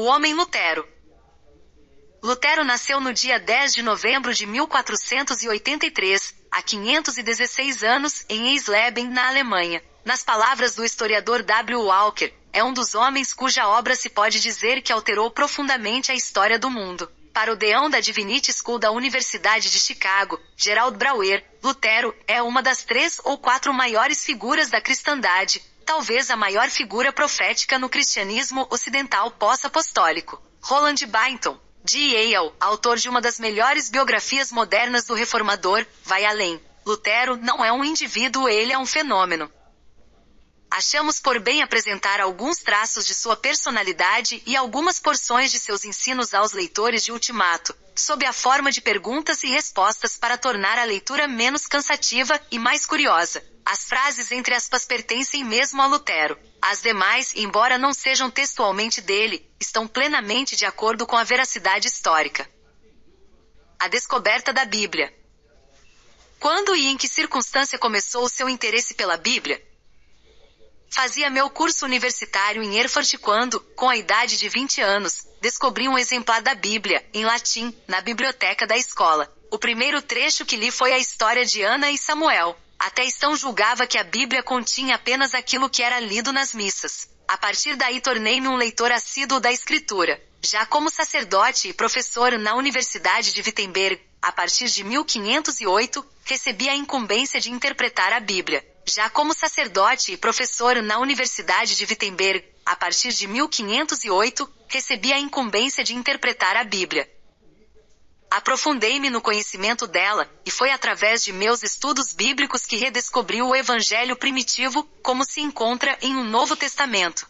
O homem Lutero. Lutero nasceu no dia 10 de novembro de 1483, há 516 anos, em Eisleben, na Alemanha. Nas palavras do historiador W. Walker, é um dos homens cuja obra se pode dizer que alterou profundamente a história do mundo. Para o deão da Divinity School da Universidade de Chicago, Gerald Brauer, Lutero é uma das três ou quatro maiores figuras da cristandade, talvez a maior figura profética no cristianismo ocidental pós-apostólico. Roland Bainton, de Yale, autor de uma das melhores biografias modernas do reformador, vai além. Lutero não é um indivíduo, ele é um fenômeno. Achamos por bem apresentar alguns traços de sua personalidade e algumas porções de seus ensinos aos leitores de Ultimato, sob a forma de perguntas e respostas para tornar a leitura menos cansativa e mais curiosa. As frases entre aspas pertencem mesmo a Lutero. As demais, embora não sejam textualmente dele, estão plenamente de acordo com a veracidade histórica. A descoberta da Bíblia. Quando e em que circunstância começou o seu interesse pela Bíblia? Fazia meu curso universitário em Erfurt quando, com a idade de 20 anos, descobri um exemplar da Bíblia, em latim, na biblioteca da escola. O primeiro trecho que li foi a história de Ana e Samuel. Até então julgava que a Bíblia continha apenas aquilo que era lido nas missas. A partir daí tornei-me um leitor assíduo da Escritura. Já como sacerdote e professor na Universidade de Wittenberg, a partir de 1508, recebi a incumbência de interpretar a Bíblia. Já como sacerdote e professor na Universidade de Wittenberg, a partir de 1508, recebi a incumbência de interpretar a Bíblia. Aprofundei-me no conhecimento dela, e foi através de meus estudos bíblicos que redescobri o Evangelho primitivo, como se encontra em um Novo Testamento.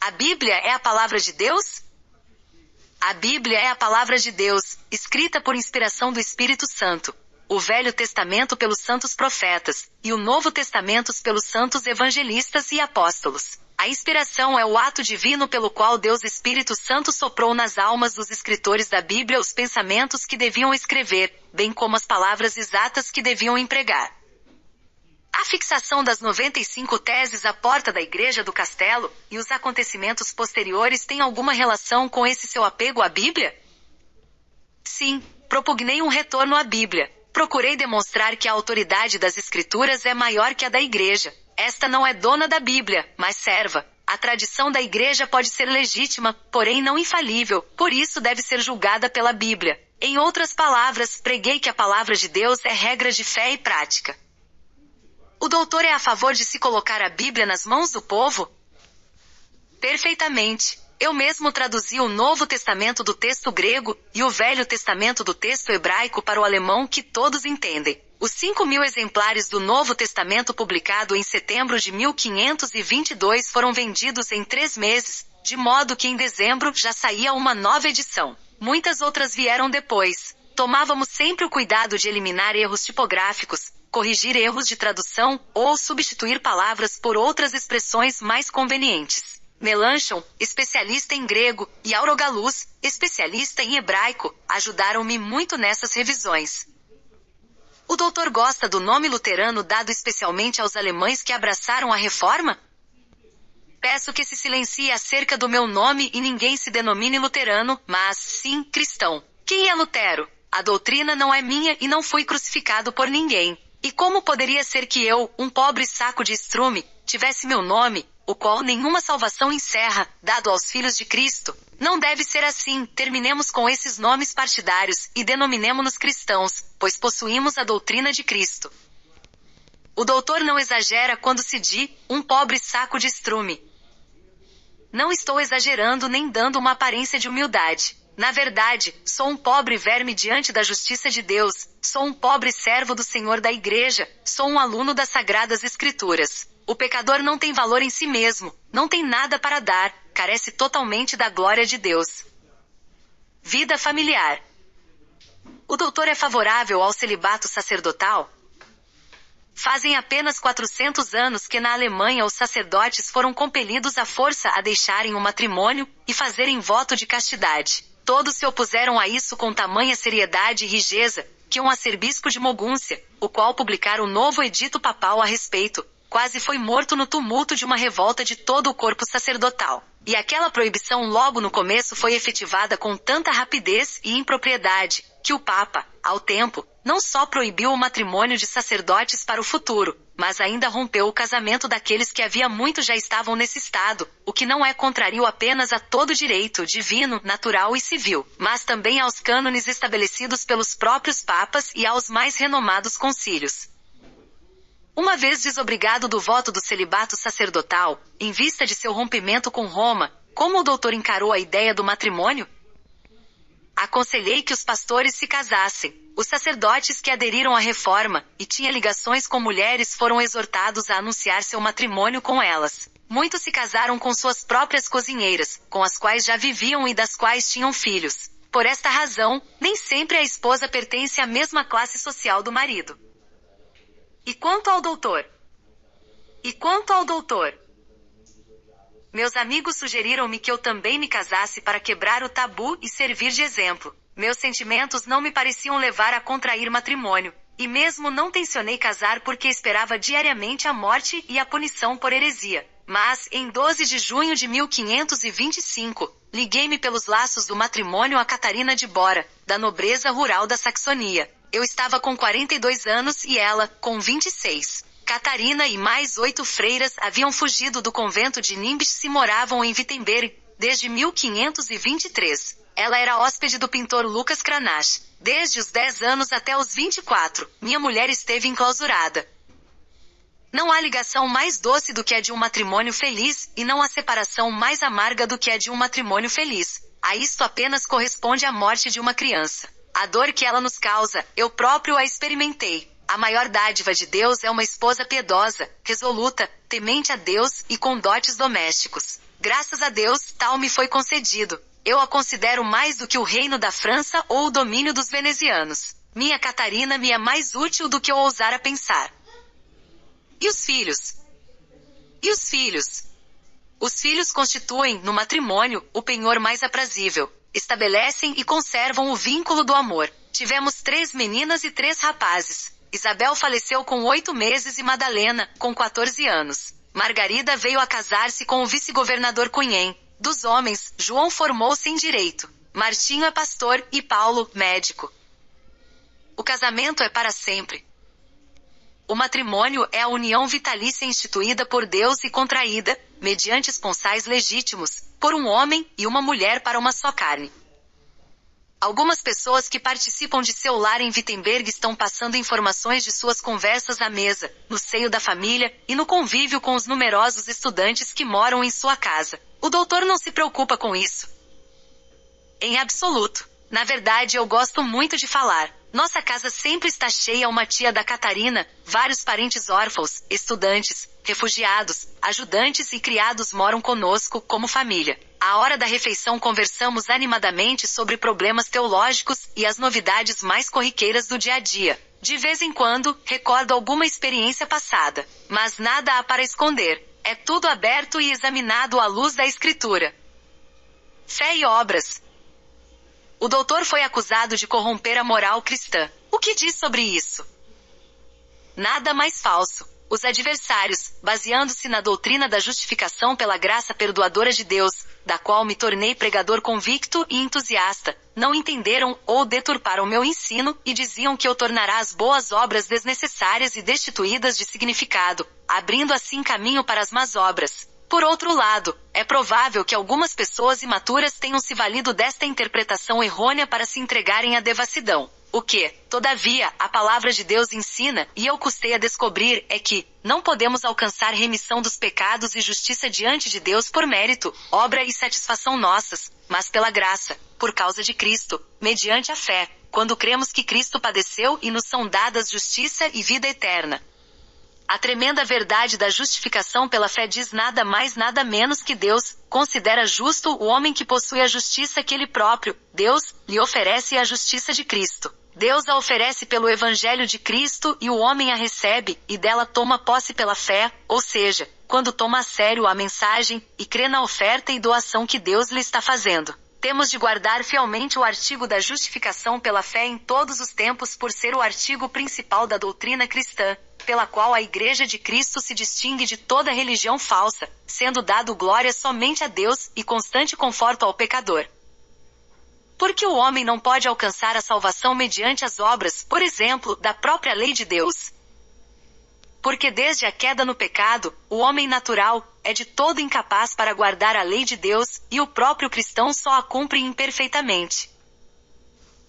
A Bíblia é a palavra de Deus? A Bíblia é a palavra de Deus, escrita por inspiração do Espírito Santo o Velho Testamento pelos santos profetas, e o Novo Testamento pelos santos evangelistas e apóstolos. A inspiração é o ato divino pelo qual Deus Espírito Santo soprou nas almas dos escritores da Bíblia os pensamentos que deviam escrever, bem como as palavras exatas que deviam empregar. A fixação das 95 teses à porta da igreja do castelo e os acontecimentos posteriores têm alguma relação com esse seu apego à Bíblia? Sim, propugnei um retorno à Bíblia, Procurei demonstrar que a autoridade das Escrituras é maior que a da Igreja. Esta não é dona da Bíblia, mas serva. A tradição da Igreja pode ser legítima, porém não infalível, por isso deve ser julgada pela Bíblia. Em outras palavras, preguei que a palavra de Deus é regra de fé e prática. O doutor é a favor de se colocar a Bíblia nas mãos do povo? Perfeitamente. Eu mesmo traduzi o Novo Testamento do texto grego e o Velho Testamento do texto hebraico para o alemão que todos entendem. Os 5 mil exemplares do Novo Testamento publicado em setembro de 1522 foram vendidos em três meses, de modo que em dezembro já saía uma nova edição. Muitas outras vieram depois. Tomávamos sempre o cuidado de eliminar erros tipográficos, corrigir erros de tradução ou substituir palavras por outras expressões mais convenientes. Melanchon, especialista em grego, e Aurogaluz, especialista em hebraico, ajudaram-me muito nessas revisões. O doutor gosta do nome luterano dado especialmente aos alemães que abraçaram a reforma? Peço que se silencie acerca do meu nome e ninguém se denomine luterano, mas sim cristão. Quem é Lutero? A doutrina não é minha e não fui crucificado por ninguém. E como poderia ser que eu, um pobre saco de estrume, tivesse meu nome, o qual nenhuma salvação encerra, dado aos filhos de Cristo. Não deve ser assim, terminemos com esses nomes partidários e denominemo-nos cristãos, pois possuímos a doutrina de Cristo. O doutor não exagera quando se diz um pobre saco de estrume. Não estou exagerando nem dando uma aparência de humildade. Na verdade, sou um pobre verme diante da justiça de Deus, sou um pobre servo do Senhor da Igreja, sou um aluno das Sagradas Escrituras. O pecador não tem valor em si mesmo, não tem nada para dar, carece totalmente da glória de Deus. Vida familiar. O doutor é favorável ao celibato sacerdotal? Fazem apenas 400 anos que na Alemanha os sacerdotes foram compelidos à força a deixarem o matrimônio e fazerem voto de castidade. Todos se opuseram a isso com tamanha seriedade e rigeza, que um acerbispo de Mogúncia, o qual publicara o novo edito papal a respeito, quase foi morto no tumulto de uma revolta de todo o corpo sacerdotal. E aquela proibição logo no começo foi efetivada com tanta rapidez e impropriedade, que o Papa, ao tempo, não só proibiu o matrimônio de sacerdotes para o futuro, mas ainda rompeu o casamento daqueles que havia muito já estavam nesse estado, o que não é contrário apenas a todo direito divino, natural e civil, mas também aos cânones estabelecidos pelos próprios papas e aos mais renomados concílios. Uma vez desobrigado do voto do celibato sacerdotal, em vista de seu rompimento com Roma, como o doutor encarou a ideia do matrimônio? Aconselhei que os pastores se casassem. Os sacerdotes que aderiram à reforma e tinham ligações com mulheres foram exortados a anunciar seu matrimônio com elas. Muitos se casaram com suas próprias cozinheiras, com as quais já viviam e das quais tinham filhos. Por esta razão, nem sempre a esposa pertence à mesma classe social do marido. E quanto ao doutor? E quanto ao doutor? Meus amigos sugeriram-me que eu também me casasse para quebrar o tabu e servir de exemplo. Meus sentimentos não me pareciam levar a contrair matrimônio, e mesmo não tencionei casar porque esperava diariamente a morte e a punição por heresia. Mas, em 12 de junho de 1525, liguei-me pelos laços do matrimônio a Catarina de Bora, da nobreza rural da Saxonia. Eu estava com 42 anos e ela, com 26. Catarina e mais oito freiras haviam fugido do convento de Nimbis e moravam em Wittenberg desde 1523. Ela era hóspede do pintor Lucas Cranach. Desde os 10 anos até os 24, minha mulher esteve enclausurada. Não há ligação mais doce do que a de um matrimônio feliz, e não há separação mais amarga do que a de um matrimônio feliz. A isto apenas corresponde a morte de uma criança. A dor que ela nos causa, eu próprio a experimentei. A maior dádiva de Deus é uma esposa piedosa, resoluta, temente a Deus e com dotes domésticos. Graças a Deus, tal me foi concedido. Eu a considero mais do que o reino da França ou o domínio dos venezianos. Minha Catarina me é mais útil do que eu ousara pensar. E os filhos? E os filhos? Os filhos constituem, no matrimônio, o penhor mais aprazível estabelecem e conservam o vínculo do amor. Tivemos três meninas e três rapazes. Isabel faleceu com oito meses e Madalena, com 14 anos. Margarida veio a casar-se com o vice-governador Cunhem. Dos homens, João formou-se em direito. Martinho é pastor e Paulo, médico. O casamento é para sempre. O matrimônio é a união vitalícia instituída por Deus e contraída, mediante esponsais legítimos, por um homem e uma mulher para uma só carne. Algumas pessoas que participam de seu lar em Wittenberg estão passando informações de suas conversas à mesa, no seio da família e no convívio com os numerosos estudantes que moram em sua casa. O doutor não se preocupa com isso. Em absoluto. Na verdade, eu gosto muito de falar. Nossa casa sempre está cheia uma tia da Catarina, vários parentes órfãos, estudantes, refugiados, ajudantes e criados moram conosco como família. À hora da refeição conversamos animadamente sobre problemas teológicos e as novidades mais corriqueiras do dia a dia. De vez em quando, recordo alguma experiência passada, mas nada há para esconder. É tudo aberto e examinado à luz da escritura. Fé e obras, o doutor foi acusado de corromper a moral cristã. O que diz sobre isso? Nada mais falso. Os adversários, baseando-se na doutrina da justificação pela graça perdoadora de Deus, da qual me tornei pregador convicto e entusiasta, não entenderam ou deturparam meu ensino e diziam que eu tornará as boas obras desnecessárias e destituídas de significado, abrindo assim caminho para as más obras. Por outro lado, é provável que algumas pessoas imaturas tenham se valido desta interpretação errônea para se entregarem à devassidão. O que, todavia, a palavra de Deus ensina, e eu custei a descobrir, é que, não podemos alcançar remissão dos pecados e justiça diante de Deus por mérito, obra e satisfação nossas, mas pela graça, por causa de Cristo, mediante a fé, quando cremos que Cristo padeceu e nos são dadas justiça e vida eterna. A tremenda verdade da justificação pela fé diz nada mais nada menos que Deus considera justo o homem que possui a justiça que ele próprio, Deus, lhe oferece a justiça de Cristo. Deus a oferece pelo Evangelho de Cristo e o homem a recebe, e dela toma posse pela fé, ou seja, quando toma a sério a mensagem, e crê na oferta e doação que Deus lhe está fazendo. Temos de guardar fielmente o artigo da justificação pela fé em todos os tempos por ser o artigo principal da doutrina cristã, pela qual a Igreja de Cristo se distingue de toda religião falsa, sendo dado glória somente a Deus e constante conforto ao pecador. Porque o homem não pode alcançar a salvação mediante as obras, por exemplo, da própria lei de Deus. Porque desde a queda no pecado, o homem natural é de todo incapaz para guardar a lei de Deus, e o próprio cristão só a cumpre imperfeitamente.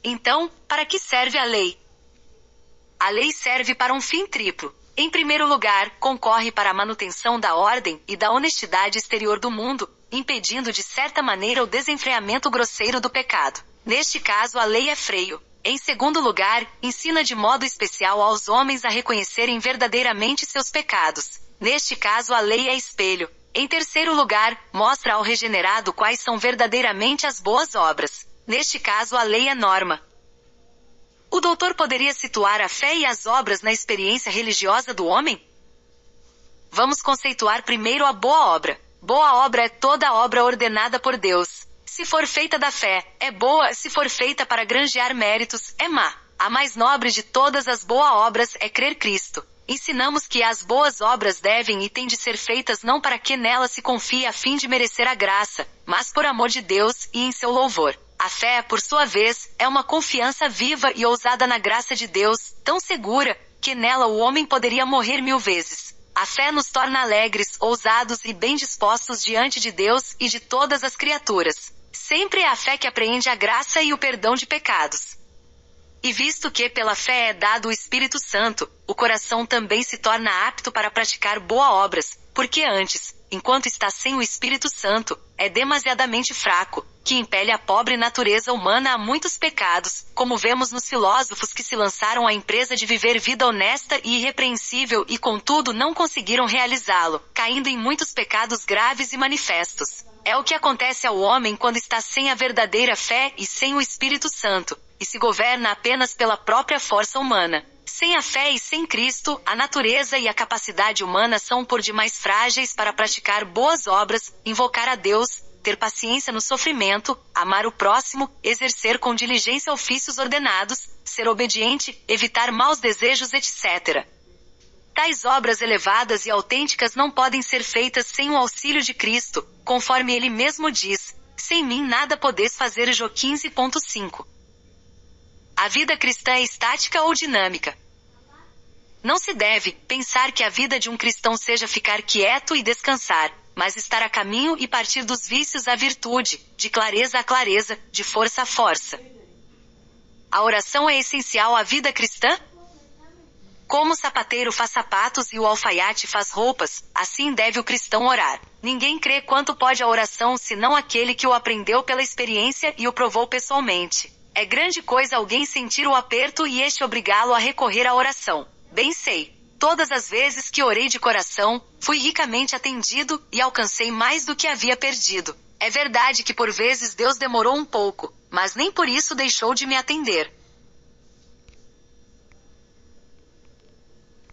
Então, para que serve a lei? A lei serve para um fim triplo. Em primeiro lugar, concorre para a manutenção da ordem e da honestidade exterior do mundo, impedindo de certa maneira o desenfreamento grosseiro do pecado. Neste caso, a lei é freio. Em segundo lugar, ensina de modo especial aos homens a reconhecerem verdadeiramente seus pecados. Neste caso, a lei é espelho. Em terceiro lugar, mostra ao regenerado quais são verdadeiramente as boas obras. Neste caso, a lei é norma. O doutor poderia situar a fé e as obras na experiência religiosa do homem? Vamos conceituar primeiro a boa obra. Boa obra é toda obra ordenada por Deus. Se for feita da fé, é boa, se for feita para granjear méritos, é má. A mais nobre de todas as boas obras é crer Cristo. Ensinamos que as boas obras devem e têm de ser feitas não para que nelas se confie a fim de merecer a graça, mas por amor de Deus e em seu louvor. A fé, por sua vez, é uma confiança viva e ousada na graça de Deus, tão segura, que nela o homem poderia morrer mil vezes. A fé nos torna alegres, ousados e bem dispostos diante de Deus e de todas as criaturas. Sempre é a fé que apreende a graça e o perdão de pecados. E visto que pela fé é dado o Espírito Santo, o coração também se torna apto para praticar boas obras, porque antes, enquanto está sem o Espírito Santo, é demasiadamente fraco, que impele a pobre natureza humana a muitos pecados, como vemos nos filósofos que se lançaram à empresa de viver vida honesta e irrepreensível e contudo não conseguiram realizá-lo, caindo em muitos pecados graves e manifestos. É o que acontece ao homem quando está sem a verdadeira fé e sem o Espírito Santo, e se governa apenas pela própria força humana. Sem a fé e sem Cristo, a natureza e a capacidade humana são por demais frágeis para praticar boas obras, invocar a Deus, ter paciência no sofrimento, amar o próximo, exercer com diligência ofícios ordenados, ser obediente, evitar maus desejos, etc. Tais obras elevadas e autênticas não podem ser feitas sem o auxílio de Cristo, conforme ele mesmo diz: Sem mim nada podes fazer. Jó 15.5. A vida cristã é estática ou dinâmica? Não se deve pensar que a vida de um cristão seja ficar quieto e descansar, mas estar a caminho e partir dos vícios à virtude, de clareza a clareza, de força a força. A oração é essencial à vida cristã? Como o sapateiro faz sapatos e o alfaiate faz roupas, assim deve o cristão orar. Ninguém crê quanto pode a oração senão aquele que o aprendeu pela experiência e o provou pessoalmente. É grande coisa alguém sentir o aperto e este obrigá-lo a recorrer à oração. Bem sei. Todas as vezes que orei de coração, fui ricamente atendido e alcancei mais do que havia perdido. É verdade que por vezes Deus demorou um pouco, mas nem por isso deixou de me atender.